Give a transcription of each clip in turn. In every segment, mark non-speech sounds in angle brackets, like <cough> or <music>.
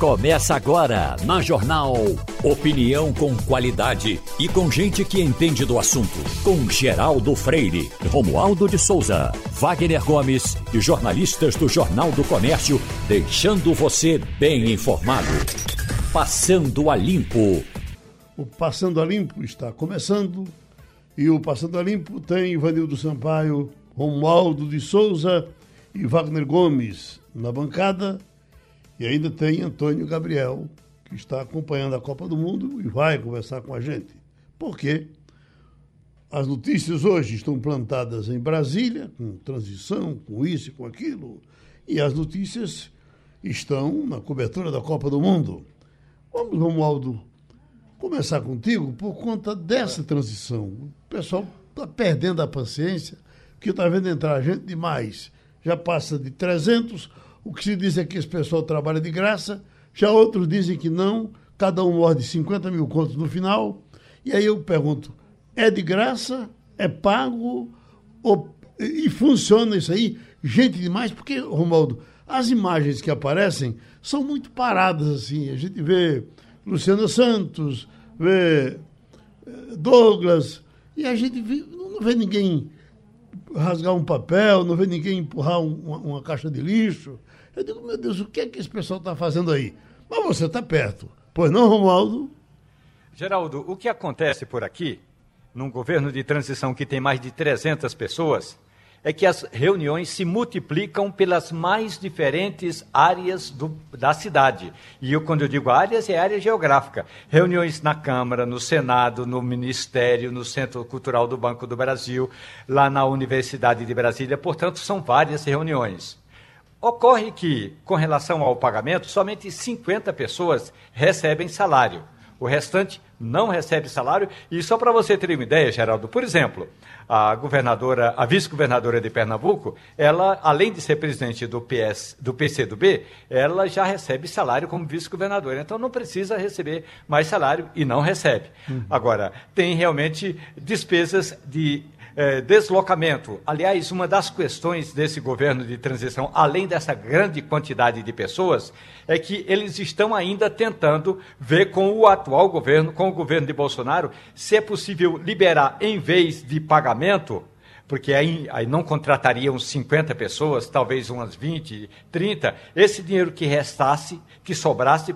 Começa agora na Jornal. Opinião com qualidade e com gente que entende do assunto. Com Geraldo Freire, Romualdo de Souza, Wagner Gomes e jornalistas do Jornal do Comércio, deixando você bem informado. Passando a Limpo. O Passando a Limpo está começando e o Passando a Limpo tem Ivanildo Sampaio, Romualdo de Souza e Wagner Gomes na bancada e ainda tem Antônio Gabriel, que está acompanhando a Copa do Mundo e vai conversar com a gente. Por quê? As notícias hoje estão plantadas em Brasília, com transição, com isso e com aquilo, e as notícias estão na cobertura da Copa do Mundo. Vamos, Romualdo, começar contigo por conta dessa transição. O pessoal está perdendo a paciência, porque está vendo entrar gente demais. Já passa de 300 o que se diz é que esse pessoal trabalha de graça, já outros dizem que não, cada um morde 50 mil contos no final. E aí eu pergunto: é de graça? É pago? Ou, e funciona isso aí? Gente demais? Porque, Romualdo, as imagens que aparecem são muito paradas assim. A gente vê Luciano Santos, vê eh, Douglas, e a gente vê, não vê ninguém rasgar um papel, não vê ninguém empurrar um, uma, uma, caixa de lixo. Eu digo, meu Deus, o que é que esse pessoal está fazendo aí? Mas você está perto. Pois não, Romualdo? Geraldo, o que acontece por aqui, num governo de transição que tem mais de 300 pessoas, é que as reuniões se multiplicam pelas mais diferentes áreas do, da cidade. E eu, quando eu digo áreas, é área geográfica. Reuniões na Câmara, no Senado, no Ministério, no Centro Cultural do Banco do Brasil, lá na Universidade de Brasília. Portanto, são várias reuniões. Ocorre que, com relação ao pagamento, somente 50 pessoas recebem salário. O restante não recebe salário. E só para você ter uma ideia, Geraldo, por exemplo, a governadora, a vice-governadora de Pernambuco, ela, além de ser presidente do PS, do PCdoB, ela já recebe salário como vice-governadora. Então não precisa receber mais salário e não recebe. Uhum. Agora, tem realmente despesas de é, deslocamento. Aliás, uma das questões desse governo de transição, além dessa grande quantidade de pessoas, é que eles estão ainda tentando ver com o atual governo, com o governo de Bolsonaro, se é possível liberar, em vez de pagamento, porque aí, aí, não contratariam 50 pessoas, talvez umas 20, 30, esse dinheiro que restasse, que sobrasse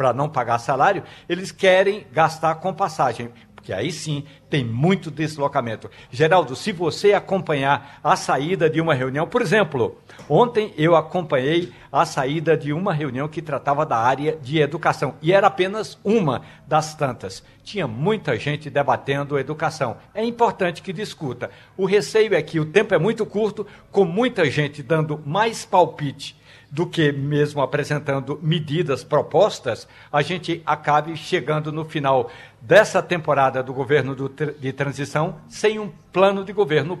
para não pagar salário, eles querem gastar com passagem porque aí sim tem muito deslocamento. Geraldo, se você acompanhar a saída de uma reunião, por exemplo, ontem eu acompanhei a saída de uma reunião que tratava da área de educação e era apenas uma das tantas. Tinha muita gente debatendo educação. É importante que discuta. O receio é que o tempo é muito curto, com muita gente dando mais palpite do que mesmo apresentando medidas propostas, a gente acabe chegando no final dessa temporada do governo do, de transição sem um plano de governo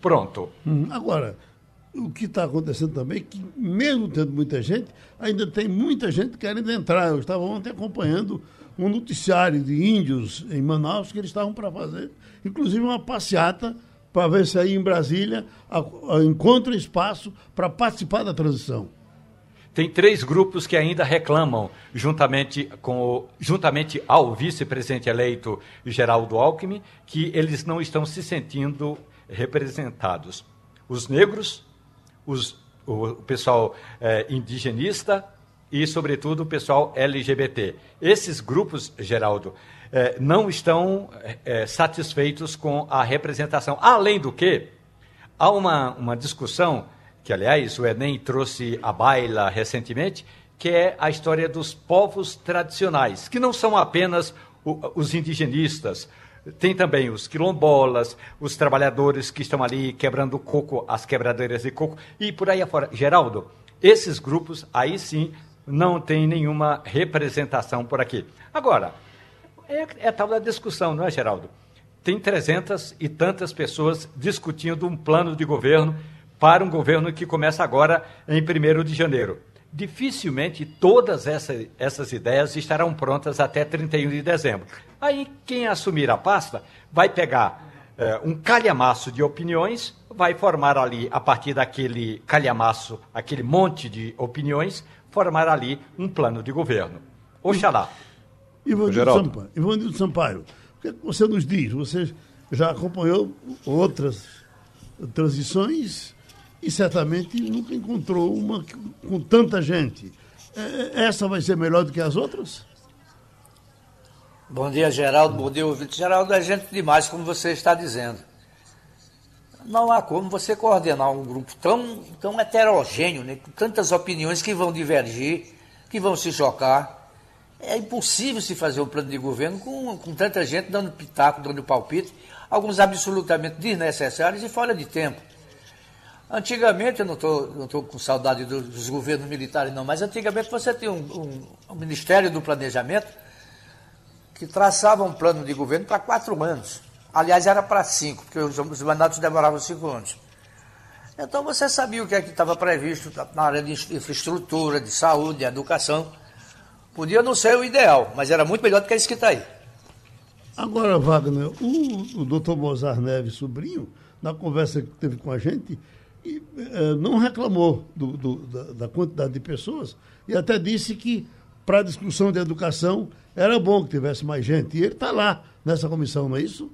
pronto. Hum, agora, o que está acontecendo também é que, mesmo tendo muita gente, ainda tem muita gente querendo entrar. Eu estava ontem acompanhando um noticiário de índios em Manaus que eles estavam para fazer, inclusive uma passeata para ver se aí em Brasília encontra espaço para participar da transição. Tem três grupos que ainda reclamam, juntamente, com, juntamente ao vice-presidente eleito Geraldo Alckmin, que eles não estão se sentindo representados. Os negros, os, o, pessoal é, indigenista e, sobretudo, o pessoal LGBT. Esses grupos, Geraldo, é, não estão é, satisfeitos com a representação. Além do que, há uma, uma discussão que aliás o Enem trouxe à baila recentemente, que é a história dos povos tradicionais, que não são apenas os indigenistas, tem também os quilombolas, os trabalhadores que estão ali quebrando coco, as quebradeiras de coco e por aí afora. Geraldo, esses grupos aí sim não tem nenhuma representação por aqui. Agora, é, é tal da discussão, não é, Geraldo? Tem trezentas e tantas pessoas discutindo um plano de governo para um governo que começa agora em 1 de janeiro. Dificilmente todas essa, essas ideias estarão prontas até 31 de dezembro. Aí quem assumir a pasta vai pegar é, um calhamaço de opiniões, vai formar ali, a partir daquele calhamaço, aquele monte de opiniões, formar ali um plano de governo. Oxalá. Ivanildo Sampaio, Ivanildo Sampaio, o que você nos diz? Você já acompanhou outras transições e certamente nunca encontrou uma com tanta gente. É, essa vai ser melhor do que as outras? Bom dia, Geraldo. Bom dia, ouvinte. Geraldo é gente demais, como você está dizendo. Não há como você coordenar um grupo tão, tão heterogêneo, né, com tantas opiniões que vão divergir, que vão se chocar. É impossível se fazer um plano de governo com, com tanta gente dando pitaco, dando palpite, alguns absolutamente desnecessários e fora de tempo. Antigamente, eu não estou com saudade dos governos militares, não, mas antigamente você tinha um, um, um Ministério do Planejamento que traçava um plano de governo para quatro anos. Aliás, era para cinco, porque os, os mandatos demoravam cinco anos. Então você sabia o que é que estava previsto na área de infraestrutura, de saúde, de educação. Podia não ser o ideal, mas era muito melhor do que isso que está aí. Agora, Wagner, o, o doutor Mozart Neves, sobrinho, na conversa que teve com a gente, e, é, não reclamou do, do, da, da, quantidade de pessoas e até disse que para a discussão de educação era bom que tivesse mais gente. E ele está lá nessa comissão, não é isso?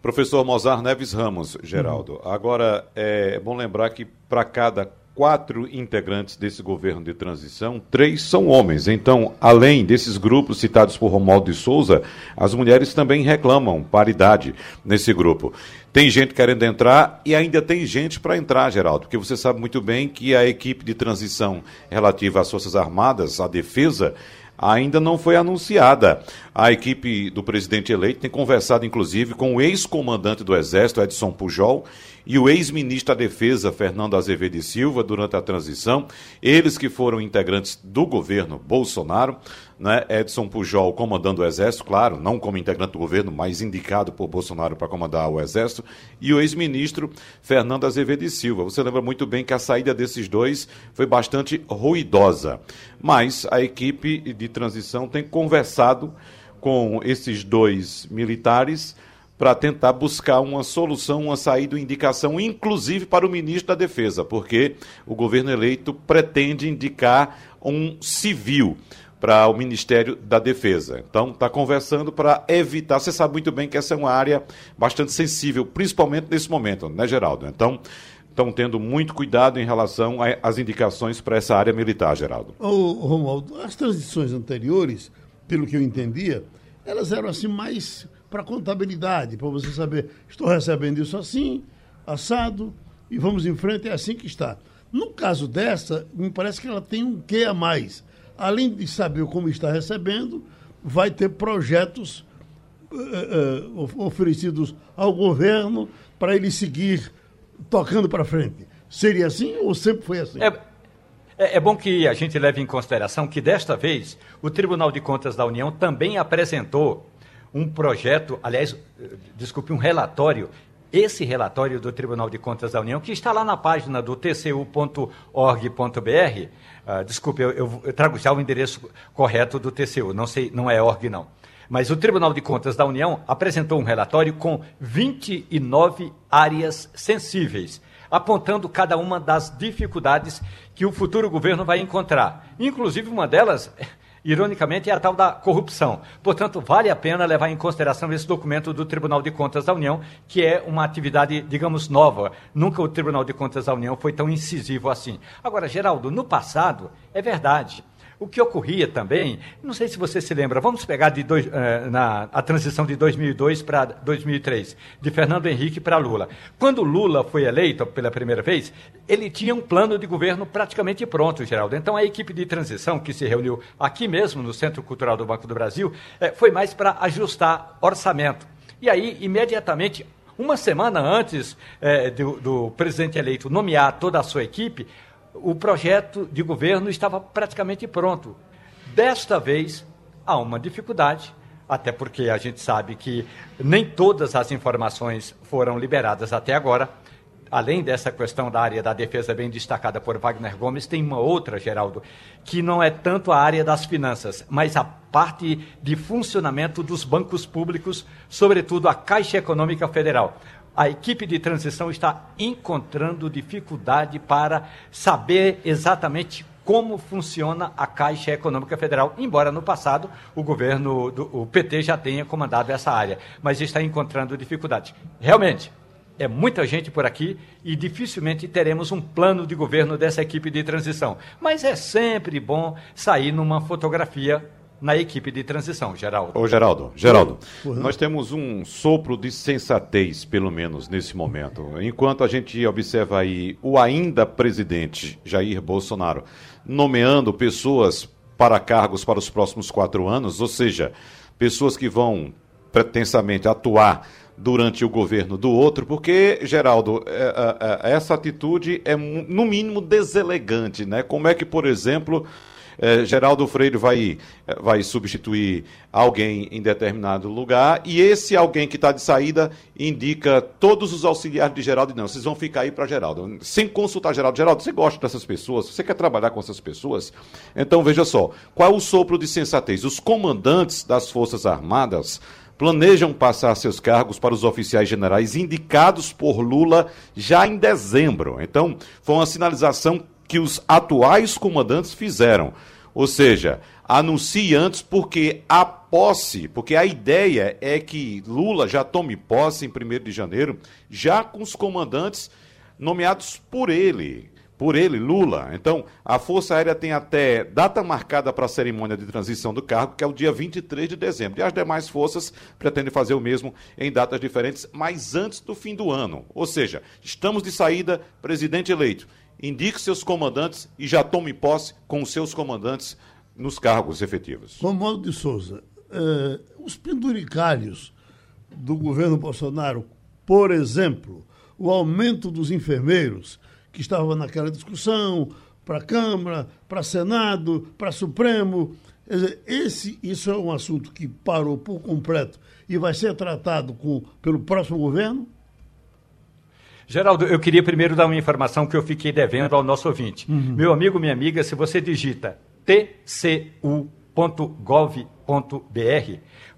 Professor Mozart Neves Ramos, Geraldo. Uhum. Agora, é bom lembrar que para cada quatro integrantes desse governo de transição, três são homens. Então, além desses grupos citados por Romualdo de Souza, as mulheres também reclamam paridade nesse grupo. Tem gente querendo entrar e ainda tem gente para entrar, Geraldo, porque você sabe muito bem que a equipe de transição relativa às Forças Armadas, à defesa, ainda não foi anunciada. A equipe do presidente eleito tem conversado, inclusive, com o ex-comandante do Exército, Edson Pujol, e o ex-ministro da Defesa, Fernando Azevedo e Silva, durante a transição, eles que foram integrantes do governo Bolsonaro, né? Edson Pujol comandando o Exército, claro, não como integrante do governo, mas indicado por Bolsonaro para comandar o Exército, e o ex-ministro Fernando Azevedo e Silva. Você lembra muito bem que a saída desses dois foi bastante ruidosa, mas a equipe de transição tem conversado com esses dois militares para tentar buscar uma solução, uma saída, uma indicação, inclusive para o ministro da Defesa, porque o governo eleito pretende indicar um civil para o Ministério da Defesa. Então, está conversando para evitar. Você sabe muito bem que essa é uma área bastante sensível, principalmente nesse momento, né, Geraldo? Então, estão tendo muito cuidado em relação às indicações para essa área militar, Geraldo. Ô, Romualdo, as transições anteriores, pelo que eu entendia, elas eram assim mais para contabilidade, para você saber, estou recebendo isso assim, assado, e vamos em frente, é assim que está. No caso dessa, me parece que ela tem um quê a mais. Além de saber como está recebendo, vai ter projetos uh, uh, oferecidos ao governo para ele seguir tocando para frente. Seria assim ou sempre foi assim? É, é, é, bom que a gente leve em consideração que desta vez o Tribunal de Contas da União também apresentou um projeto, aliás, desculpe, um relatório esse relatório do Tribunal de Contas da União, que está lá na página do tcu.org.br, uh, ah, desculpe, eu, eu, trago já o endereço correto do TCU, não sei, não é org não. Mas o Tribunal de Contas da União apresentou um relatório com 29 áreas sensíveis, apontando cada uma das dificuldades que o futuro governo vai encontrar. Inclusive, uma delas <laughs> ironicamente, é a tal da corrupção. Portanto, vale a pena levar em consideração esse documento do Tribunal de Contas da União, que é uma atividade, digamos, nova. Nunca o Tribunal de Contas da União foi tão incisivo assim. Agora, Geraldo, no passado, é verdade. O que ocorria também, não sei se você se lembra, vamos pegar de dois, uh, na, a transição de 2002 para 2003, de Fernando Henrique para Lula. Quando Lula foi eleito pela primeira vez, ele tinha um plano de governo praticamente pronto, Geraldo. Então a equipe de transição que se reuniu aqui mesmo, no Centro Cultural do Banco do Brasil, uh, foi mais para ajustar orçamento. E aí, imediatamente, uma semana antes eh, do, do presidente eleito nomear toda a sua equipe, o projeto de governo estava praticamente pronto. Desta vez, há uma dificuldade, até porque a gente sabe que nem todas as informações foram liberadas até agora. Além dessa questão da área da defesa bem destacada por Wagner Gomes, tem uma outra, Geraldo, que não é tanto a área das finanças, mas a parte de funcionamento dos bancos públicos, sobretudo a Caixa Econômica Federal a equipe de transição está encontrando dificuldade para saber exatamente como funciona a Caixa Econômica Federal, embora no passado o governo, do, o PT já tenha comandado essa área, mas está encontrando dificuldade. Realmente, é muita gente por aqui e dificilmente teremos um plano de governo dessa equipe de transição. Mas é sempre bom sair numa fotografia na equipe de transição, Geraldo. Ô, Geraldo, Geraldo, nós temos um sopro de sensatez, pelo menos nesse momento. Enquanto a gente observa aí o ainda presidente Jair Bolsonaro nomeando pessoas para cargos para os próximos quatro anos, ou seja, pessoas que vão pretensamente atuar durante o governo do outro, porque, Geraldo, é, é, é essa atitude é, no mínimo, deselegante, né? Como é que, por exemplo, é, Geraldo Freire vai, é, vai substituir alguém em determinado lugar e esse alguém que está de saída indica todos os auxiliares de Geraldo não, vocês vão ficar aí para Geraldo, sem consultar Geraldo. Geraldo, você gosta dessas pessoas? Você quer trabalhar com essas pessoas? Então veja só, qual é o sopro de sensatez? Os comandantes das Forças Armadas planejam passar seus cargos para os oficiais generais indicados por Lula já em dezembro. Então, foi uma sinalização que os atuais comandantes fizeram. Ou seja, anuncie antes porque a posse, porque a ideia é que Lula já tome posse em 1 de janeiro, já com os comandantes nomeados por ele por ele, Lula. Então, a Força Aérea tem até data marcada para a cerimônia de transição do cargo, que é o dia 23 de dezembro. E as demais forças pretendem fazer o mesmo em datas diferentes, mas antes do fim do ano. Ou seja, estamos de saída, presidente eleito indique seus comandantes e já tome posse com os seus comandantes nos cargos efetivos. Romualdo de Souza, eh, os penduricalhos do governo Bolsonaro, por exemplo, o aumento dos enfermeiros, que estava naquela discussão, para a Câmara, para Senado, para Supremo. Esse, isso é um assunto que parou por completo e vai ser tratado com, pelo próximo governo? Geraldo, eu queria primeiro dar uma informação que eu fiquei devendo ao nosso ouvinte. Uhum. Meu amigo, minha amiga, se você digita tcu.gov.br,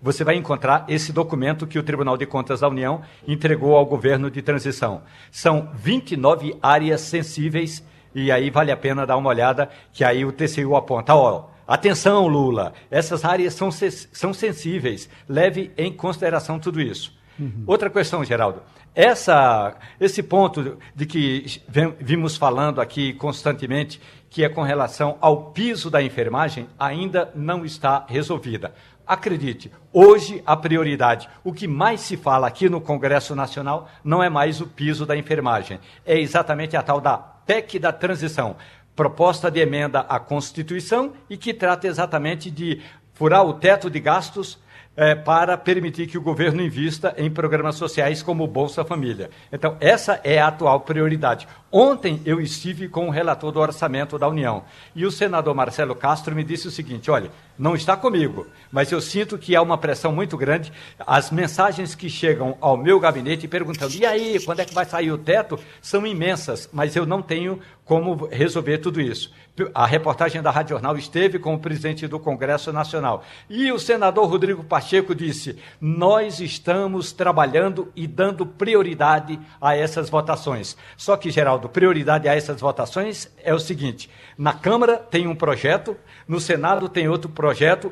você vai encontrar esse documento que o Tribunal de Contas da União entregou ao governo de transição. São 29 áreas sensíveis e aí vale a pena dar uma olhada, que aí o TCU aponta, ó, atenção Lula, essas áreas são, são sensíveis, leve em consideração tudo isso. Uhum. Outra questão, Geraldo. Essa, esse ponto de que vimos falando aqui constantemente, que é com relação ao piso da enfermagem, ainda não está resolvida. Acredite, hoje a prioridade, o que mais se fala aqui no Congresso Nacional não é mais o piso da enfermagem, é exatamente a tal da PEC da transição, proposta de emenda à Constituição e que trata exatamente de furar o teto de gastos é, para permitir que o governo invista em programas sociais como Bolsa Família. Então, essa é a atual prioridade. Ontem eu estive com o relator do orçamento da União e o senador Marcelo Castro me disse o seguinte: olha, não está comigo, mas eu sinto que há uma pressão muito grande. As mensagens que chegam ao meu gabinete perguntando: e aí, quando é que vai sair o teto? são imensas, mas eu não tenho como resolver tudo isso. A reportagem da Rádio Jornal esteve com o presidente do Congresso Nacional e o senador Rodrigo Pacheco disse: nós estamos trabalhando e dando prioridade a essas votações. Só que, Geraldo, prioridade a essas votações é o seguinte: na Câmara tem um projeto, no Senado tem outro projeto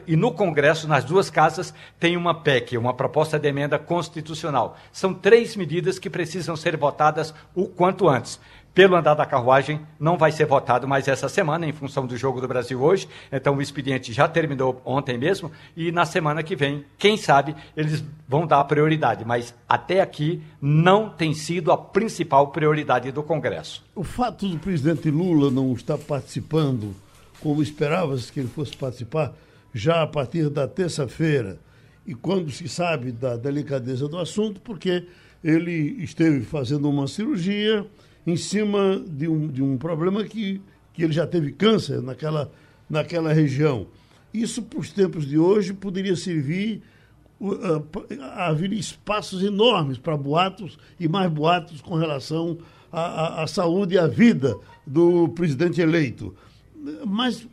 e no Congresso, nas duas casas, tem uma PEC, uma proposta de emenda constitucional. São três medidas que precisam ser votadas o quanto antes pelo andar da carruagem, não vai ser votado mais essa semana, em função do jogo do Brasil hoje. Então, o expediente já terminou ontem mesmo. E na semana que vem, quem sabe, eles vão dar prioridade. Mas até aqui não tem sido a principal prioridade do Congresso. O fato do presidente Lula não estar participando, como esperava-se que ele fosse participar, já a partir da terça-feira, e quando se sabe da delicadeza do assunto, porque ele esteve fazendo uma cirurgia em cima de um, de um problema que, que ele já teve câncer naquela, naquela região. Isso, para os tempos de hoje, poderia servir uh, a haver espaços enormes para boatos e mais boatos com relação à, à saúde e à vida do presidente eleito. Mas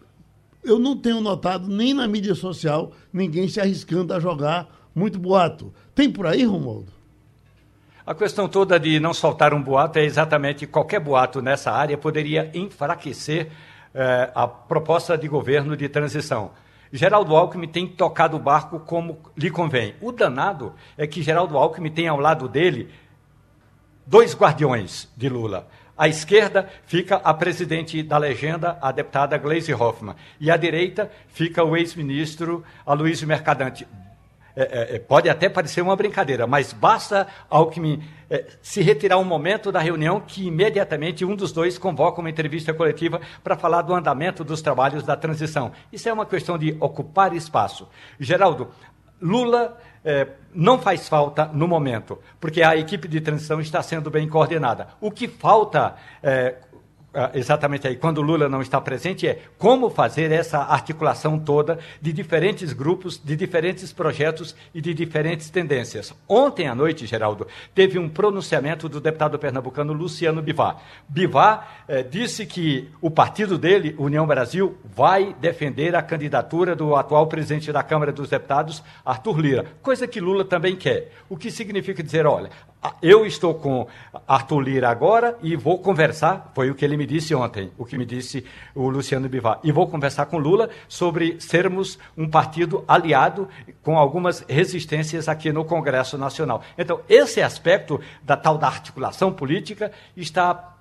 eu não tenho notado nem na mídia social ninguém se arriscando a jogar muito boato. Tem por aí, Romualdo? A questão toda de não soltar um boato é exatamente qualquer boato nessa área poderia enfraquecer eh, a proposta de governo de transição. Geraldo Alckmin tem tocado o barco como lhe convém. O danado é que Geraldo Alckmin tem ao lado dele dois guardiões de Lula. À esquerda fica a presidente da legenda, a deputada Gleisi Hoffmann. E à direita fica o ex-ministro Aloysio Mercadante. É, é, é, pode até parecer uma brincadeira, mas basta Alckmin é, se retirar um momento da reunião que imediatamente um dos dois convoca uma entrevista coletiva para falar do andamento dos trabalhos da transição. Isso é uma questão de ocupar espaço. Geraldo, Lula é, não faz falta no momento, porque a equipe de transição está sendo bem coordenada. O que falta é, exatamente aí, quando Lula não está presente, é como fazer essa articulação toda de diferentes grupos, de diferentes projetos e de diferentes tendências. Ontem à noite, Geraldo, teve um pronunciamento do deputado pernambucano Luciano Bivar. Bivar eh, disse que o partido dele, União Brasil, vai defender a candidatura do atual presidente da Câmara dos Deputados, Arthur Lira, coisa que Lula também quer. O que significa dizer, olha, eu estou com Arthur Lira agora e vou conversar, foi o que ele me disse ontem, o que me disse o Luciano Bivar, e vou conversar com Lula sobre sermos um partido aliado com algumas resistências aqui no Congresso Nacional. Então, esse aspecto da tal da articulação política está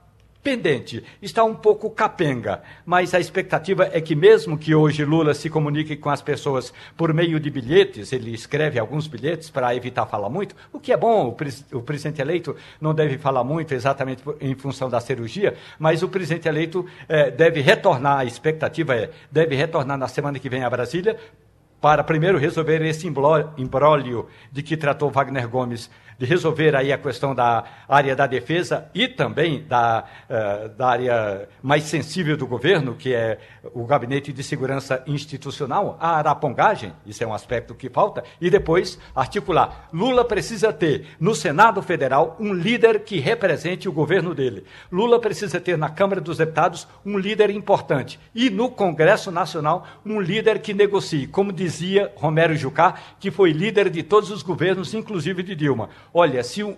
pendente, está um pouco capenga, mas a expectativa é que mesmo que hoje Lula se comunique com as pessoas por meio de bilhetes, ele escreve alguns bilhetes para evitar falar muito, o que é bom, o, pres o presidente eleito não deve falar muito exatamente em função da cirurgia, mas o presidente eleito eh, deve retornar, a expectativa é, deve retornar na semana que vem a Brasília para primeiro resolver esse imbróglio de que tratou Wagner Gomes de resolver aí a questão da área da defesa e também da, uh, da área mais sensível do governo, que é o Gabinete de Segurança Institucional, a arapongagem, isso é um aspecto que falta, e depois articular. Lula precisa ter no Senado Federal um líder que represente o governo dele. Lula precisa ter na Câmara dos Deputados um líder importante e no Congresso Nacional um líder que negocie, como dizia Romero Jucá, que foi líder de todos os governos, inclusive de Dilma. Olha, se um,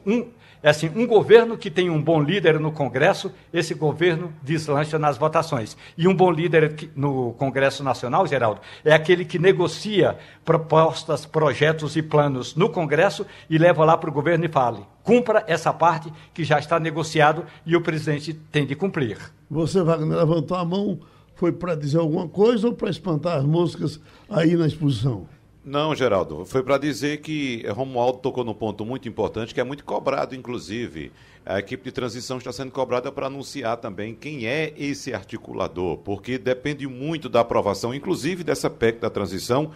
é assim, um governo que tem um bom líder no Congresso, esse governo deslancha nas votações. E um bom líder no Congresso Nacional, Geraldo, é aquele que negocia propostas, projetos e planos no Congresso e leva lá para o governo e fale: cumpra essa parte que já está negociado e o presidente tem de cumprir. Você, Wagner, levantou a mão, foi para dizer alguma coisa ou para espantar as moscas aí na exposição? Não, Geraldo, foi para dizer que Romualdo tocou num ponto muito importante, que é muito cobrado, inclusive. A equipe de transição está sendo cobrada para anunciar também quem é esse articulador, porque depende muito da aprovação, inclusive dessa PEC da transição,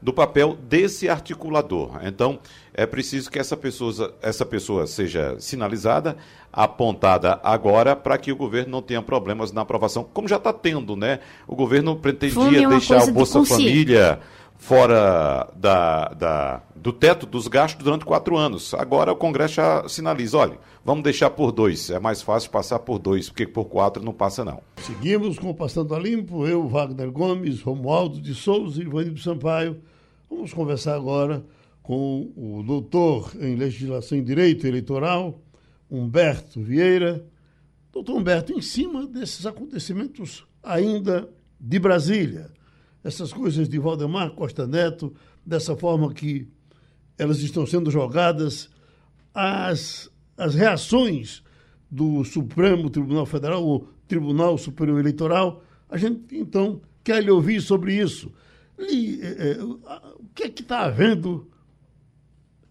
do papel desse articulador. Então, é preciso que essa pessoa, essa pessoa seja sinalizada, apontada agora, para que o governo não tenha problemas na aprovação, como já está tendo, né? O governo pretendia deixar o Bolsa Família fora da, da, do teto dos gastos durante quatro anos. Agora o Congresso já sinaliza, olha, vamos deixar por dois. É mais fácil passar por dois, porque por quatro não passa não. Seguimos com o Passando a Limpo, eu, Wagner Gomes, Romualdo de Souza e Ivanildo Sampaio. Vamos conversar agora com o doutor em Legislação e Direito Eleitoral, Humberto Vieira. Doutor Humberto, em cima desses acontecimentos ainda de Brasília, essas coisas de Valdemar Costa Neto, dessa forma que elas estão sendo jogadas, as, as reações do Supremo Tribunal Federal, o Tribunal Superior Eleitoral, a gente então quer lhe ouvir sobre isso. E, é, é, o que é que está havendo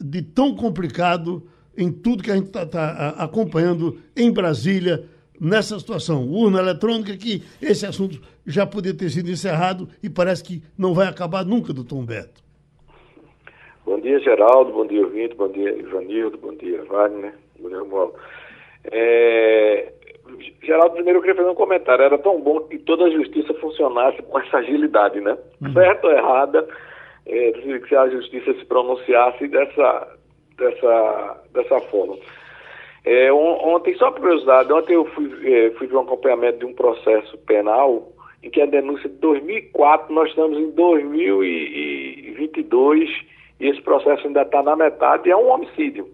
de tão complicado em tudo que a gente está tá acompanhando em Brasília nessa situação. Urna eletrônica, que esse assunto já podia ter sido encerrado e parece que não vai acabar nunca, doutor Humberto. Bom dia, Geraldo. Bom dia, ouvinte. Bom dia, Ivanildo. Bom dia, Wagner. Bom dia, Romualdo. É... Geraldo, primeiro eu queria fazer um comentário. Era tão bom que toda a justiça funcionasse com essa agilidade, né? Uhum. Certo ou errada, é, que a justiça se pronunciasse dessa, dessa, dessa forma. É, ontem, só por curiosidade, ontem eu fui, é, fui ver um acompanhamento de um processo penal em que a denúncia de 2004, nós estamos em 2022 e esse processo ainda está na metade e é um homicídio.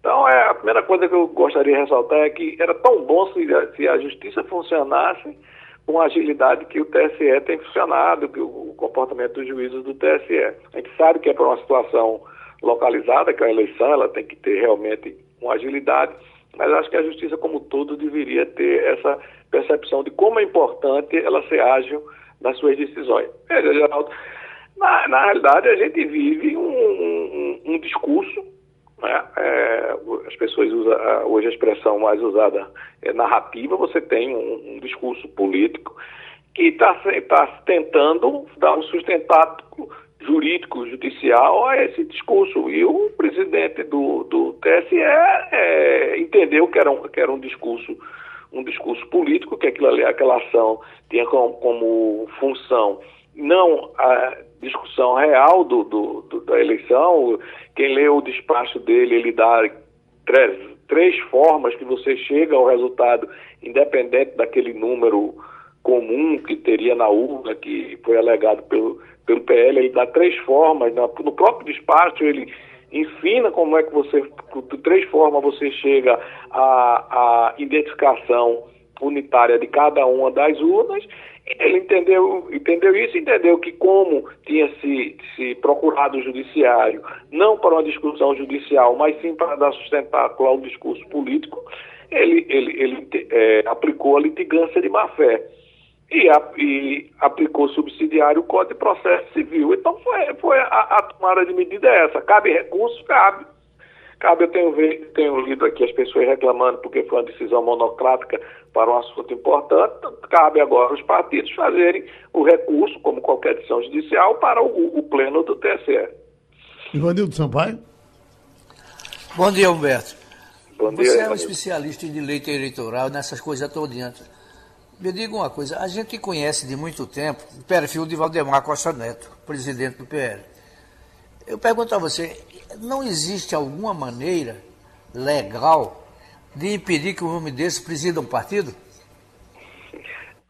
Então, é, a primeira coisa que eu gostaria de ressaltar é que era tão bom se, se a justiça funcionasse com a agilidade que o TSE tem funcionado, que o comportamento dos juízes do TSE. A gente sabe que é para uma situação localizada, que é a eleição ela tem que ter realmente uma agilidade, mas acho que a justiça como todo deveria ter essa percepção de como é importante ela ser ágil nas suas decisões. Veja, Geraldo, na, na realidade a gente vive um, um, um discurso, né? é, as pessoas usam, hoje a expressão mais usada é narrativa, você tem um, um discurso político que está tá tentando dar um sustentado jurídico, judicial a esse discurso. E o presidente do, do TSE é, entendeu que era, um, que era um discurso um discurso político, que aquilo ali, aquela ação tinha como, como função não a discussão real do, do, do, da eleição. Quem lê o despacho dele, ele dá três, três formas que você chega ao resultado, independente daquele número comum que teria na urna, que foi alegado pelo, pelo PL, ele dá três formas, no próprio despacho ele ensina como é que você, de três formas você chega à, à identificação unitária de cada uma das urnas. Ele entendeu, entendeu isso, entendeu que como tinha se, se procurado o judiciário, não para uma discussão judicial, mas sim para dar sustentáculo ao discurso político, ele, ele, ele é, aplicou a litigância de má-fé e, a, e aplicou subsidiário o Código de Processo Civil. Então foi, foi a, a tomada de medida é essa. Cabe recurso? Cabe. Cabe, eu tenho, tenho lido aqui as pessoas reclamando porque foi uma decisão monocrática para um assunto importante. Cabe agora os partidos fazerem o recurso, como qualquer decisão judicial, para o, o pleno do TSE. Ivanildo Sampaio. Bom dia, Humberto. Bom dia, Você é um especialista em direito eleitoral, nessas coisas todas. Me diga uma coisa, a gente conhece de muito tempo o perfil de Valdemar Costa Neto, presidente do PL. Eu pergunto a você, não existe alguma maneira legal de impedir que um homem desse presida um partido?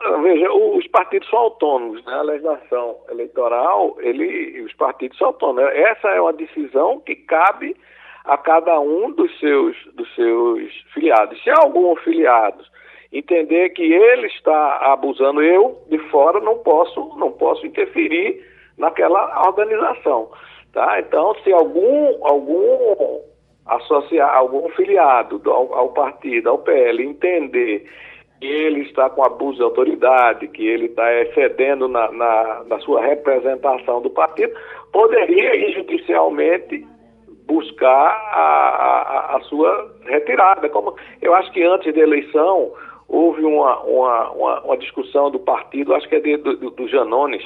Ah, veja, os partidos são autônomos, né? A legislação eleitoral, ele, os partidos são autônomos. Essa é uma decisão que cabe a cada um dos seus, dos seus filiados. Se algum filiado entender que ele está abusando, eu de fora não posso, não posso interferir naquela organização, tá? Então, se algum algum associar algum filiado ao, ao partido, ao PL, entender que ele está com abuso de autoridade, que ele está excedendo na, na, na, sua representação do partido, poderia judicialmente buscar a, a, a, sua retirada. Como eu acho que antes da eleição houve uma, uma, uma, uma discussão do partido, acho que é de, do, do Janones,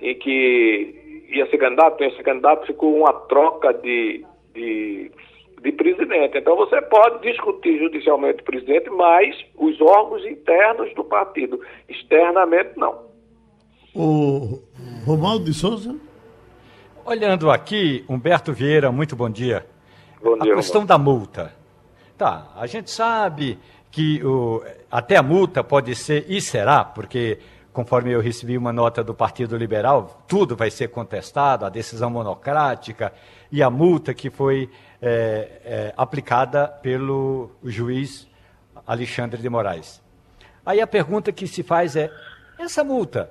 em que ia ser candidato, ia ser candidato, ficou uma troca de, de, de presidente. Então você pode discutir judicialmente o presidente, mas os órgãos internos do partido, externamente não. O Romualdo de Souza? Olhando aqui, Humberto Vieira, muito bom dia. Bom dia, a questão Romualdo. da multa. Tá, a gente sabe que o, até a multa pode ser, e será, porque conforme eu recebi uma nota do Partido Liberal, tudo vai ser contestado, a decisão monocrática e a multa que foi é, é, aplicada pelo juiz Alexandre de Moraes. Aí a pergunta que se faz é: essa multa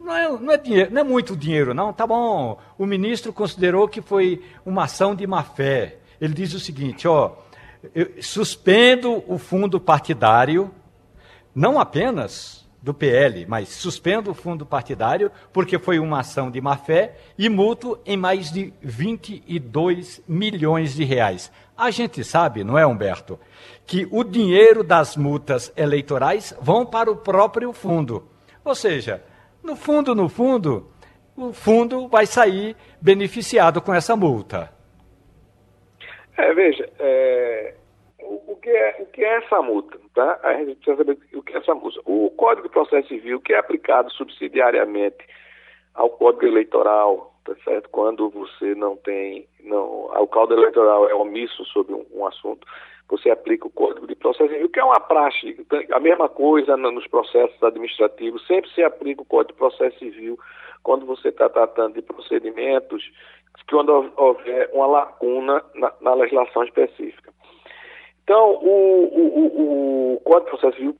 não é, não é, dinheiro, não é muito dinheiro, não? Tá bom. O ministro considerou que foi uma ação de má fé. Ele diz o seguinte: ó, eu suspendo o fundo partidário, não apenas do PL, mas suspendo o fundo partidário, porque foi uma ação de má fé, e multo em mais de 22 milhões de reais. A gente sabe, não é, Humberto, que o dinheiro das multas eleitorais vão para o próprio fundo. Ou seja, no fundo, no fundo, o fundo vai sair beneficiado com essa multa. É, veja, é, o, o, que é, o que é essa multa? Tá? A gente precisa saber o que é essa multa. O Código de Processo Civil, que é aplicado subsidiariamente ao Código Eleitoral, tá certo? quando você não tem, não, o Código Eleitoral é omisso sobre um, um assunto, você aplica o Código de Processo Civil, que é uma praxe, a mesma coisa nos processos administrativos, sempre se aplica o Código de Processo Civil quando você está tratando de procedimentos, quando houver uma lacuna na, na legislação específica. Então, o, o, o, o Código de Processo Civil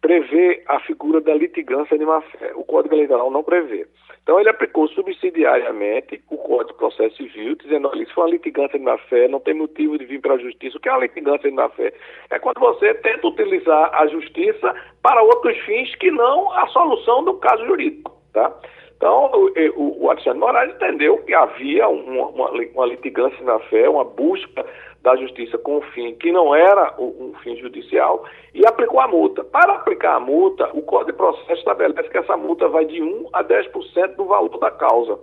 prevê a figura da litigância de má-fé. O Código Eleitoral não prevê. Então, ele aplicou subsidiariamente o Código de Processo Civil, dizendo: olha, isso foi uma litigância de má-fé, não tem motivo de vir para a justiça. O que é uma litigância de má-fé? É quando você tenta utilizar a justiça para outros fins que não a solução do caso jurídico. Tá? Então, o, o Alexandre Moraes entendeu que havia uma, uma, uma litigância na fé, uma busca da justiça com um fim que não era um fim judicial e aplicou a multa. Para aplicar a multa, o Código de Processo estabelece que essa multa vai de 1 a 10% do valor da causa.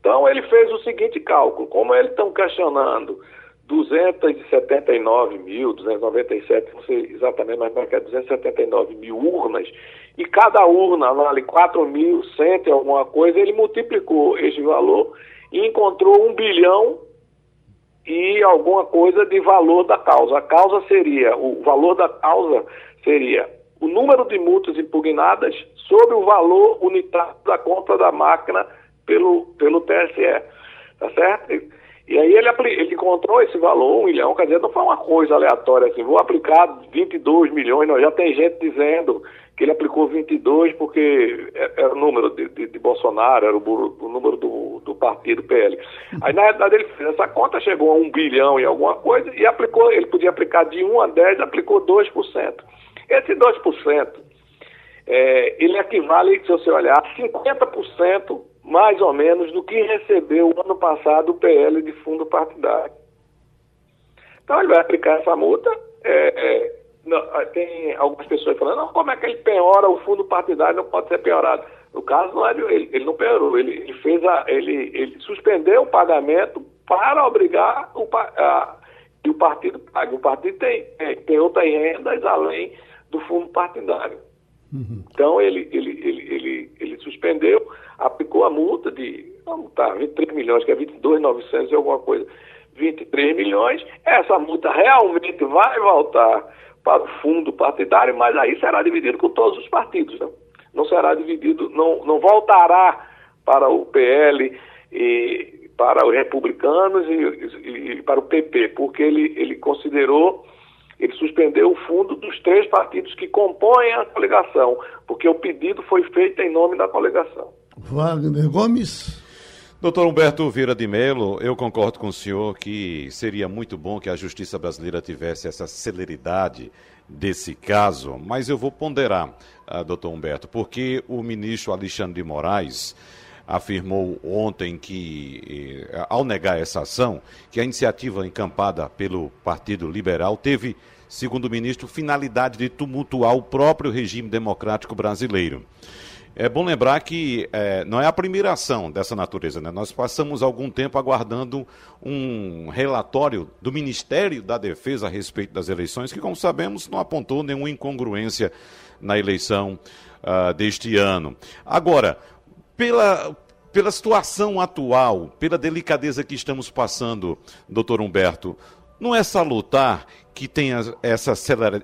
Então, ele fez o seguinte cálculo: como eles estão questionando 279 mil, 297, não sei exatamente, mas que é 279 mil urnas, e cada urna vale 4.100 e alguma coisa, ele multiplicou esse valor e encontrou um bilhão e alguma coisa de valor da causa. A causa seria, o valor da causa seria o número de multas impugnadas sobre o valor unitário da compra da máquina pelo, pelo TSE. Tá certo? E aí ele, ele encontrou esse valor, um milhão, quer dizer, não foi uma coisa aleatória assim, vou aplicar 22 milhões, não, já tem gente dizendo que ele aplicou 22 porque é, era o número de, de, de Bolsonaro, era o, o número do, do, partido PL. Aí na realidade ele fez essa conta, chegou a 1 bilhão e alguma coisa, e aplicou, ele podia aplicar de 1 a 10, aplicou 2%. Esse 2%, é, ele equivale, se você olhar, a 50% mais ou menos do que recebeu ano passado o PL de fundo partidário. Então ele vai aplicar essa multa. É, é, não, tem algumas pessoas falando, não, como é que ele penhora o fundo partidário, não pode ser penhorado. No caso, não é ele, ele não penhorou, ele, ele, fez a, ele, ele suspendeu o pagamento para obrigar o, a, que o partido pague. O partido tem, tem outras rendas além do fundo partidário. Uhum. Então ele, ele, ele, ele, ele suspendeu, aplicou a multa de, vamos tá, 23 milhões, que é 22,900 e alguma coisa, 23 milhões. Essa multa realmente vai voltar para o fundo partidário, mas aí será dividido com todos os partidos. Né? Não será dividido, não, não voltará para o PL e para os republicanos e, e, e para o PP, porque ele, ele considerou ele suspendeu o fundo dos três partidos que compõem a coligação, porque o pedido foi feito em nome da coligação. Wagner Gomes. Doutor Humberto Vieira de Melo, eu concordo com o senhor que seria muito bom que a justiça brasileira tivesse essa celeridade desse caso, mas eu vou ponderar, uh, doutor Humberto, porque o ministro Alexandre de Moraes afirmou ontem que, eh, ao negar essa ação, que a iniciativa encampada pelo Partido Liberal teve, segundo o ministro, finalidade de tumultuar o próprio regime democrático brasileiro. É bom lembrar que é, não é a primeira ação dessa natureza, né? Nós passamos algum tempo aguardando um relatório do Ministério da Defesa a respeito das eleições, que, como sabemos, não apontou nenhuma incongruência na eleição uh, deste ano. Agora, pela, pela situação atual, pela delicadeza que estamos passando, doutor Humberto, não é salutar que tenha essa,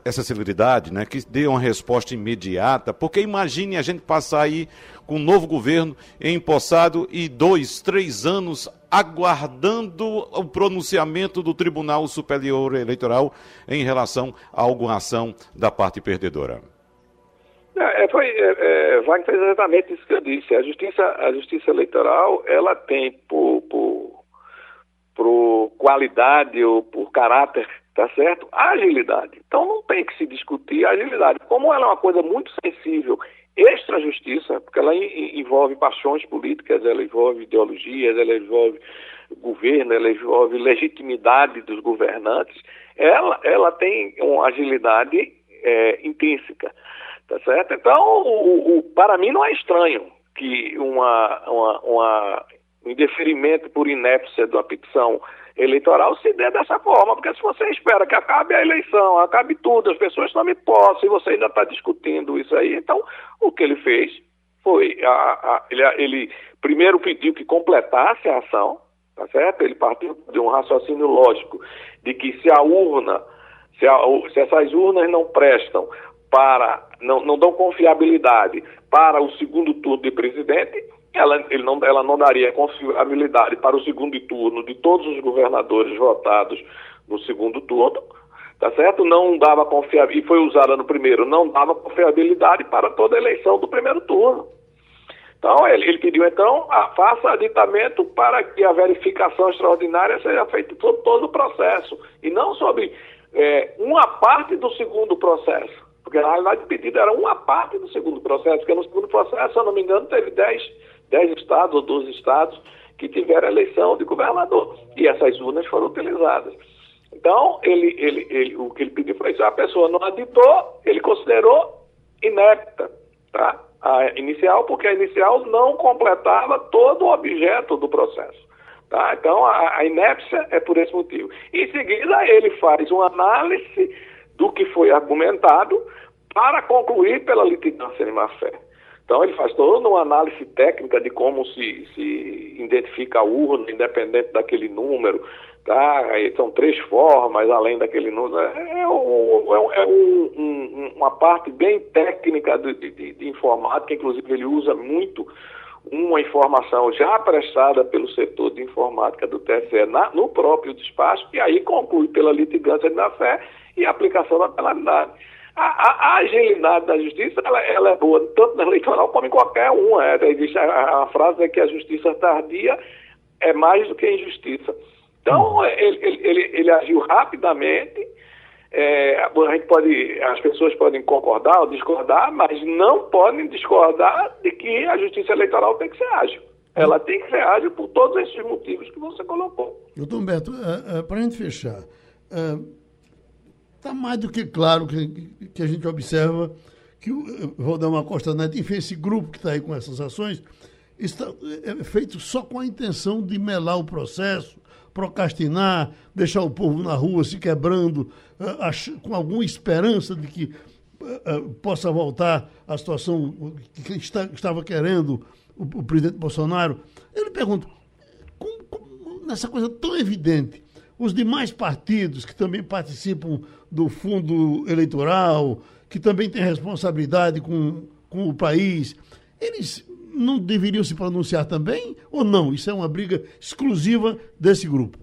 essa celeridade, né, que dê uma resposta imediata, porque imagine a gente passar aí com um novo governo empossado e dois, três anos aguardando o pronunciamento do Tribunal Superior Eleitoral em relação a alguma ação da parte perdedora. É, foi, é, é, Wagner fez exatamente isso que eu disse. A justiça, a justiça eleitoral, ela tem por, por, por qualidade ou por caráter, tá certo? agilidade. Então não tem que se discutir agilidade. Como ela é uma coisa muito sensível, extra-justiça, porque ela envolve paixões políticas, ela envolve ideologias, ela envolve governo, ela envolve legitimidade dos governantes, ela, ela tem uma agilidade é, intrínseca. Tá certo? Então, o, o, para mim não é estranho que uma, uma, uma, um indeferimento por inépcia de uma petição eleitoral se dê dessa forma, porque se você espera que acabe a eleição, acabe tudo, as pessoas tomem posse e você ainda está discutindo isso aí, então o que ele fez foi, a, a, ele, ele primeiro pediu que completasse a ação, tá certo? Ele partiu de um raciocínio lógico de que se a urna, se, a, se essas urnas não prestam para não, não dão confiabilidade para o segundo turno de presidente, ela, ele não, ela não daria confiabilidade para o segundo turno de todos os governadores votados no segundo turno, tá certo? Não dava confiabilidade, e foi usada no primeiro, não dava confiabilidade para toda a eleição do primeiro turno. Então, ele, ele pediu, então, a, faça aditamento para que a verificação extraordinária seja feita sobre todo o processo, e não sobre é, uma parte do segundo processo. Realidade, o pedido era uma parte do segundo processo, porque no segundo processo, se eu não me engano, teve 10, 10 estados ou 12 estados que tiveram eleição de governador, e essas urnas foram utilizadas. Então, ele, ele, ele, o que ele pediu foi isso, a pessoa não aditou, ele considerou inepta, tá? A inicial, porque a inicial não completava todo o objeto do processo. Tá? Então, a, a inépcia é por esse motivo. Em seguida, ele faz uma análise do que foi argumentado para concluir pela litigância de má-fé. Então, ele faz toda uma análise técnica de como se, se identifica a urna, independente daquele número, tá? são três formas, além daquele número. É, é, um, é um, um, uma parte bem técnica de, de, de, informática, inclusive ele usa muito uma informação já prestada pelo setor de informática do TSE na, no próprio despacho, e aí conclui pela litigância da fé e aplicação da penalidade. A, a, a, agilidade da justiça ela, ela, é boa, tanto na eleitoral como em qualquer uma. É, existe a, a, frase é que a justiça tardia é mais do que a injustiça. Então, uhum. ele, ele, ele, ele agiu rapidamente. É, a gente pode, as pessoas podem concordar ou discordar, mas não podem discordar de que a justiça eleitoral tem que ser ágil. Ela tem que ser ágil por todos esses motivos que você colocou. Doutor Humberto, uh, uh, é, para a gente fechar, está mais do que claro que, que a gente observa que o Valdemar Costa Neto, enfim, esse grupo que está aí com essas ações, está é feito só com a intenção de melar o processo, procrastinar, deixar o povo na rua se quebrando, uh, com alguma esperança de que uh, possa voltar à situação que estava querendo o, o, presidente Bolsonaro. Eu lhe pergunto, como, como, nessa coisa tão evidente, os demais partidos que também participam do fundo eleitoral, que também têm responsabilidade com, com o país, eles não deveriam se pronunciar também ou não? Isso é uma briga exclusiva desse grupo?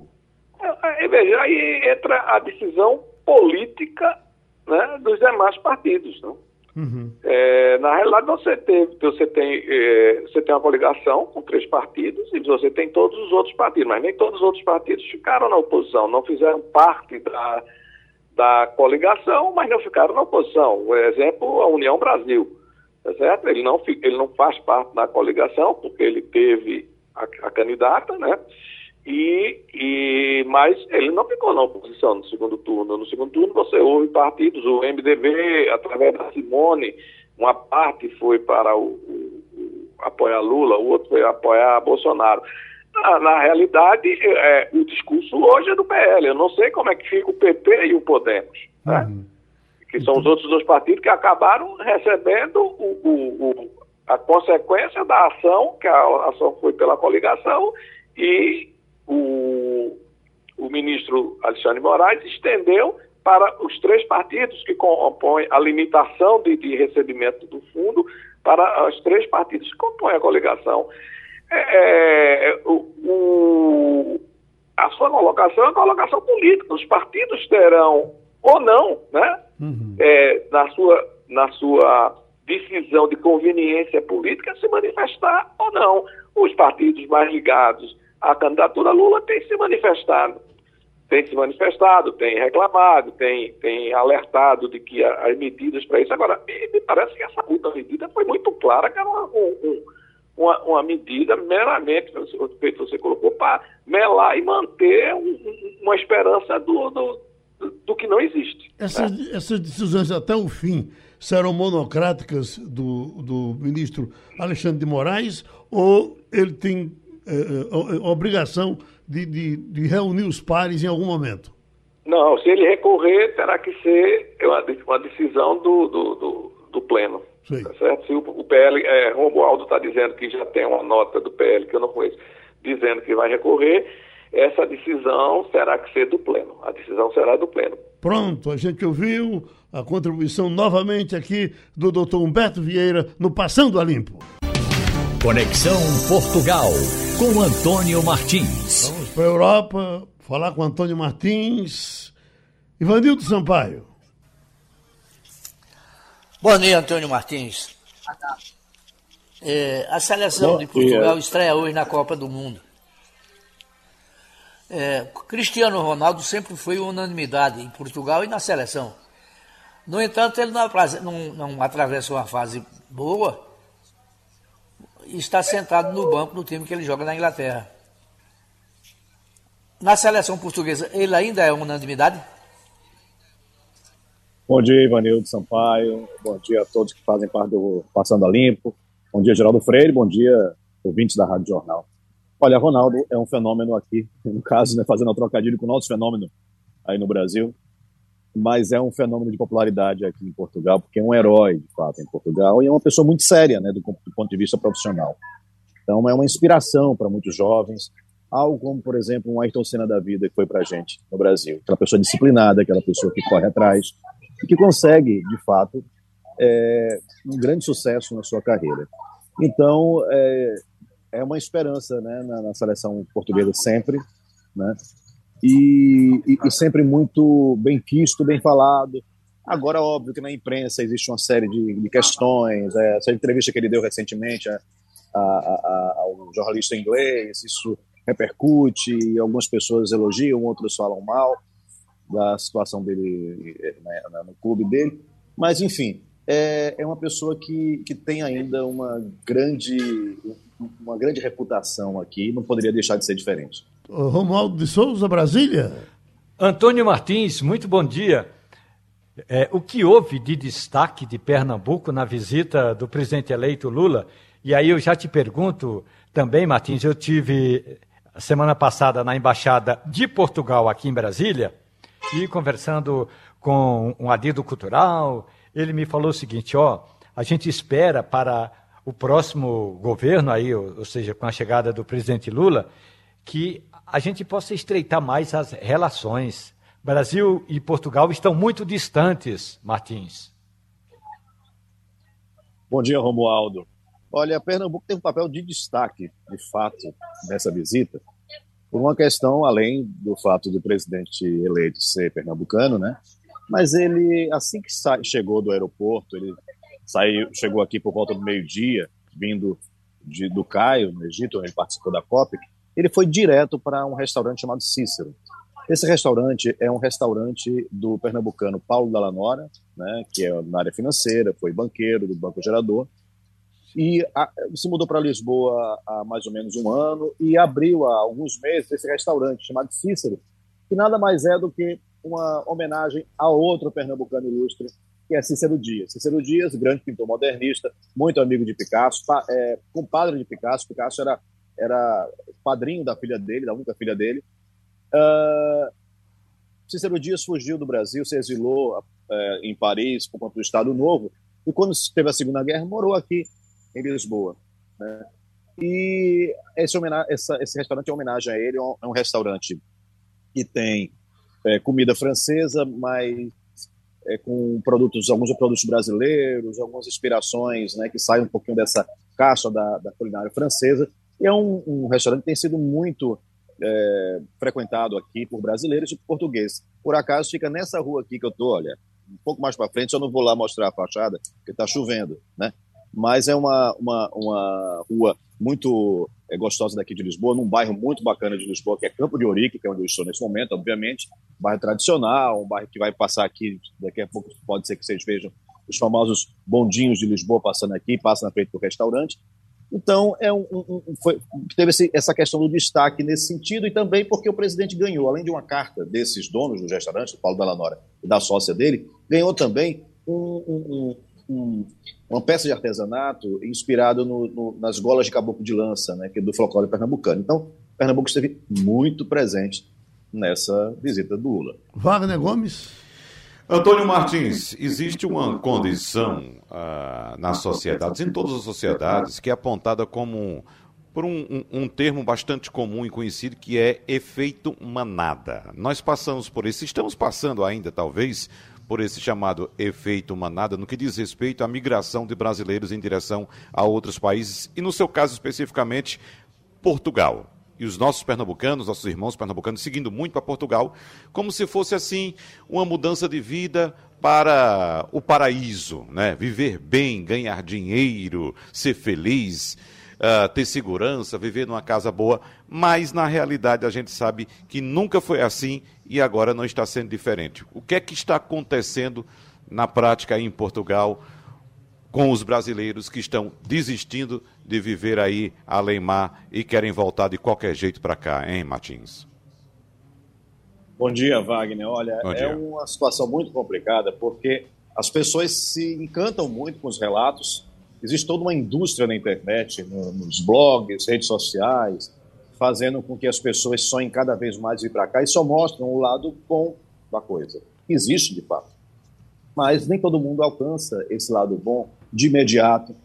É, é, veja, aí entra a decisão política né, dos demais partidos. Não? Uhum. É, na realidade, você tem, você, tem, é, você tem uma coligação com três partidos e você tem todos os outros partidos, mas nem todos os outros partidos ficaram na oposição, não fizeram parte da, da coligação, mas não ficaram na oposição. Por exemplo, a União Brasil tá certo? Ele não, ele não faz parte da coligação, porque ele teve a, a candidata, né? E, e, mas ele não ficou na oposição no segundo turno. No segundo turno você ouve partidos, o MDB, através da Simone, uma parte foi para o, o, o apoiar Lula, o outro foi apoiar Bolsonaro. Na, na realidade, é, o discurso hoje é do PL. Eu não sei como é que fica o PP e o Podemos. Né? Uhum que são os outros dois partidos que acabaram recebendo o, o, o, a consequência da ação, que a ação foi pela coligação, e o, o ministro Alexandre Moraes estendeu para os três partidos que compõem a limitação de, de recebimento do fundo para os três partidos que compõem a coligação. É, é, o, o, a sua colocação é uma colocação política. Os partidos terão ou não, né? Uhum. É, na, sua, na sua decisão de conveniência política, se manifestar ou não. Os partidos mais ligados à candidatura Lula têm se manifestado. Têm se manifestado, têm reclamado, têm, têm alertado de que as medidas para isso. Agora, me parece que essa última medida foi muito clara, que era um, uma, uma medida meramente, feito você colocou, para melar e manter um, uma esperança do, do do que não existe. Essas, né? essas decisões até o fim serão monocráticas do, do ministro Alexandre de Moraes ou ele tem é, obrigação de, de, de, reunir os pares em algum momento? Não, se ele recorrer, terá que ser uma, uma decisão do, do, do, do pleno. Tá certo? Se o, o PL, é, Romualdo está dizendo que já tem uma nota do PL que eu não conheço, dizendo que vai recorrer, essa decisão terá que ser do Pleno. A decisão será do Pleno. Pronto, a gente ouviu a contribuição novamente aqui do doutor Humberto Vieira no Passando a Limpo. Conexão Portugal com Antônio Martins. Vamos para a Europa falar com Antônio Martins. Ivanildo Sampaio. Bom dia, Antônio Martins. É, a seleção de Portugal estreia hoje na Copa do Mundo. É, Cristiano Ronaldo sempre foi unanimidade em Portugal e na seleção. No entanto, ele não, não, não atravessou uma fase boa e está sentado no banco do time que ele joga na Inglaterra. Na seleção portuguesa, ele ainda é unanimidade? Bom dia, Ivanildo Sampaio. Bom dia a todos que fazem parte do Passando a Limpo. Bom dia, Geraldo Freire. Bom dia, ouvintes da Rádio Jornal. Olha, Ronaldo é um fenômeno aqui, no caso, né, fazendo um trocadilho com o nosso fenômeno aí no Brasil, mas é um fenômeno de popularidade aqui em Portugal, porque é um herói, de fato, em Portugal, e é uma pessoa muito séria, né, do, do ponto de vista profissional. Então, é uma inspiração para muitos jovens, algo como, por exemplo, um Ayrton Senna da vida que foi para a gente no Brasil. Aquela pessoa disciplinada, aquela pessoa que corre atrás, que consegue, de fato, é, um grande sucesso na sua carreira. Então, é, é uma esperança né, na, na, seleção portuguesa sempre, né? E, e, e, sempre muito bem quisto, bem falado. Agora, óbvio que na imprensa existe uma série de, de questões, é, essa entrevista que ele deu recentemente a, a, a, ao jornalista inglês, isso repercute, algumas pessoas elogiam, outras falam mal da situação dele né, no clube dele. Mas, enfim, é, é uma pessoa que, que tem ainda uma grande, uma grande reputação aqui, não poderia deixar de ser diferente. Romualdo de Souza, Brasília. Antônio Martins, muito bom dia. É, o que houve de destaque de Pernambuco na visita do presidente eleito Lula? E aí eu já te pergunto também, Martins, eu tive semana passada na embaixada de Portugal aqui em Brasília e conversando com um adido cultural, ele me falou o seguinte: ó, a gente espera para o próximo governo aí, ou, ou seja, com a chegada do presidente Lula, que a gente possa estreitar mais as relações. Brasil e Portugal estão muito distantes, Martins. Bom dia, Romualdo. Olha, Pernambuco tem um papel de destaque, de fato, nessa visita, por uma questão além do fato do presidente eleito ser pernambucano, né? Mas ele, assim que chegou do aeroporto, ele saiu, chegou aqui por volta do meio-dia, vindo de, do Caio, no Egito, onde ele participou da COP, ele foi direto para um restaurante chamado Cícero. Esse restaurante é um restaurante do pernambucano Paulo Dallanora, né, que é na área financeira, foi banqueiro do Banco Gerador, e a, se mudou para Lisboa há mais ou menos um ano e abriu há alguns meses esse restaurante chamado Cícero, que nada mais é do que uma homenagem a outro pernambucano ilustre, que é Cícero Dias. Cícero Dias, grande pintor modernista, muito amigo de Picasso, pa, é, compadre de Picasso. Picasso era, era padrinho da filha dele, da única filha dele. Uh, Cícero Dias fugiu do Brasil, se exilou é, em Paris por conta do Estado Novo, e quando teve a Segunda Guerra, morou aqui em Lisboa. Né? E esse, essa, esse restaurante é homenagem a ele, é um, é um restaurante que tem é, comida francesa, mas é, com produtos, alguns produtos brasileiros, algumas inspirações né, que saem um pouquinho dessa caixa da, da culinária francesa. E é um, um, restaurante que tem sido muito é, frequentado aqui por brasileiros e por portugueses. Por acaso fica nessa rua aqui que eu estou, olha, um pouco mais para frente, eu não vou lá mostrar a fachada, porque está chovendo, né? Mas é uma, uma, uma rua muito é, gostosa daqui de Lisboa, num bairro muito bacana de Lisboa, que é Campo de Ourique, que é onde eu estou nesse momento, obviamente, um bairro tradicional, um bairro que vai passar aqui, daqui a pouco pode ser que vocês vejam os famosos bondinhos de Lisboa passando aqui, passa na frente do restaurante. Então, é um, um, foi, teve esse, essa questão do destaque nesse sentido e também porque o presidente ganhou, além de uma carta desses donos do restaurante, do Paulo Dallanora e da sócia dele, ganhou também um, um, uma peça de artesanato inspirada no, no, nas golas de caboclo de lança, né, que é do folclore pernambucano. Então, Pernambuco esteve muito presente nessa visita do Lula. Wagner Gomes. Antônio Martins, existe uma condição ah, nas sociedades, em todas as sociedades, que é apontada como por um, um, um, termo bastante comum e conhecido que é efeito manada. Nós passamos por isso, estamos passando ainda, talvez, por esse chamado efeito manada no que diz respeito à migração de brasileiros em direção a outros países e, no seu caso especificamente, Portugal. e os nossos pernambucanos, nossos irmãos pernambucanos, seguindo muito para Portugal, como se fosse assim uma mudança de vida para o paraíso, né? Viver bem, ganhar dinheiro, ser feliz, uh, ter segurança, viver numa casa boa, mas na realidade a gente sabe que nunca foi assim e agora não está sendo diferente. O que é que está acontecendo na prática aí em Portugal? com os brasileiros que estão desistindo de viver aí além mar e querem voltar de qualquer jeito para cá, hein, Martins? Bom dia, Wagner. Olha, é dia. uma situação muito complicada porque as pessoas se encantam muito com os relatos. Existe toda uma indústria na internet, nos blogs, redes sociais, fazendo com que as pessoas sonhem cada vez mais vir para cá e só mostram o lado bom da coisa. Existe, de fato. Mas nem todo mundo alcança esse lado bom de imediato.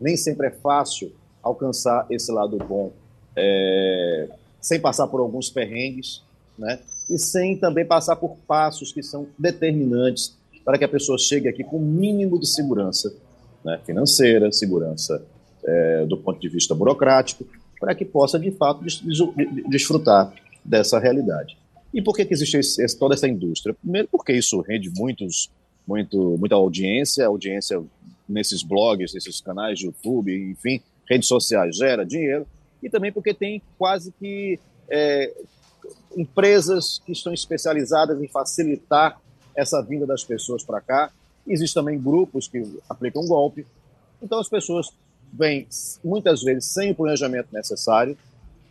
Nem sempre é fácil alcançar esse lado bom é, sem passar por alguns perrengues, né? E sem também passar por passos que são determinantes para que a pessoa chegue aqui com o mínimo de segurança né? financeira, segurança é, do ponto de vista burocrático, para que possa, de fato, des desfrutar dessa realidade. E por que, que existe esse, toda essa indústria? Primeiro, porque isso rende muitos, muito, muita audiência, audiência nesses blogs, nesses canais de YouTube, enfim, redes sociais, gera dinheiro, e também porque tem quase que é, empresas que estão especializadas em facilitar essa vinda das pessoas para cá. Existem também grupos que aplicam golpe. Então as pessoas vêm muitas vezes sem o planejamento necessário.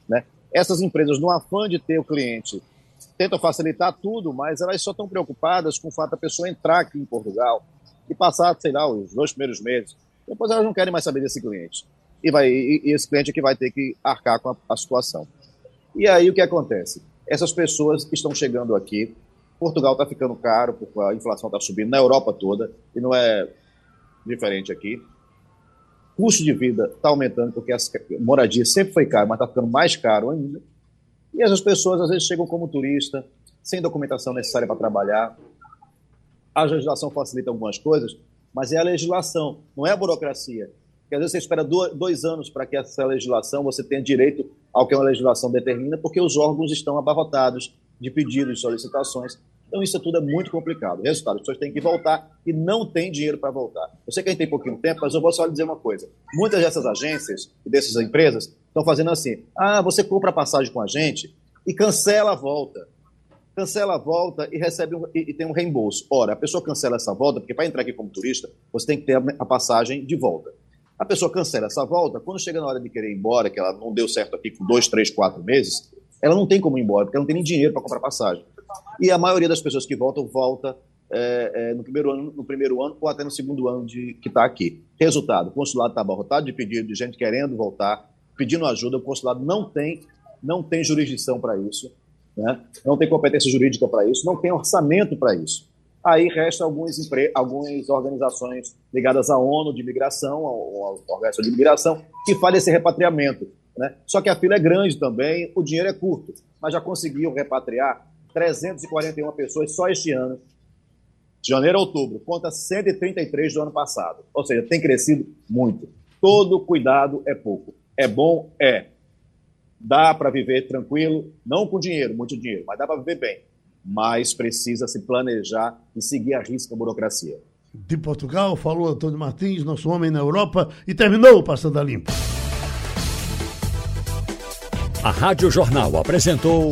Né? Essas empresas, no afã de ter o cliente, tentam facilitar tudo, mas elas só estão preocupadas com o fato da pessoa entrar aqui em Portugal, e passar, sei lá, os dois primeiros meses. Depois elas não querem mais saber desse cliente. E, vai, e, esse cliente é que vai ter que arcar com a, a situação. E aí o que acontece? Essas pessoas que estão chegando aqui, Portugal está ficando caro, porque a inflação está subindo na Europa toda, e não é diferente aqui. Custo de vida está aumentando, porque a moradia sempre foi caro, mas está ficando mais caro ainda. E essas pessoas, às vezes, chegam como turista, sem documentação necessária para trabalhar, a legislação facilita algumas coisas, mas é a legislação, não é a burocracia. Porque às vezes você espera dois anos para que essa legislação você tenha direito ao que uma legislação determina, porque os órgãos estão abarrotados de pedidos, solicitações. Então isso tudo é muito complicado. Resultado, as pessoas têm que voltar e não tem dinheiro para voltar. Eu sei que a gente tem pouquinho tempo, mas eu vou só lhe dizer uma coisa. Muitas dessas agências e dessas empresas estão fazendo assim: ah, você compra a passagem com a gente e cancela a volta cancela a volta e recebe um, e, e, tem um reembolso. Ora, a pessoa cancela essa volta, porque para entrar aqui como turista, você tem que ter a, a, passagem de volta. A pessoa cancela essa volta, quando chega na hora de querer ir embora, que ela não deu certo aqui com dois, três, quatro meses, ela não tem como ir embora, porque ela não tem nem dinheiro para comprar passagem. E a maioria das pessoas que voltam, volta é, é, no, primeiro ano, no primeiro ano ou até no segundo ano de que está aqui. Resultado, o consulado está abarrotado de pedido de gente querendo voltar, pedindo ajuda, o consulado não tem, não tem jurisdição para isso né? não tem competência jurídica para isso, não tem orçamento para isso. Aí resta algumas, algumas organizações ligadas à ONU de imigração, à Organização de Imigração, que fazem esse repatriamento. Né? Só que a fila é grande também, o dinheiro é curto, mas já conseguiu repatriar 341 pessoas só este ano, de janeiro a outubro, conta 133 do ano passado. Ou seja, tem crescido muito. Todo cuidado é pouco. É bom? É dá para viver tranquilo, não com dinheiro, muito dinheiro, mas dá para viver bem. Mas precisa se planejar e seguir a risca a burocracia. De Portugal, falou Antônio Martins, nosso homem na Europa, e terminou o Passando a Limpo. A Rádio Jornal apresentou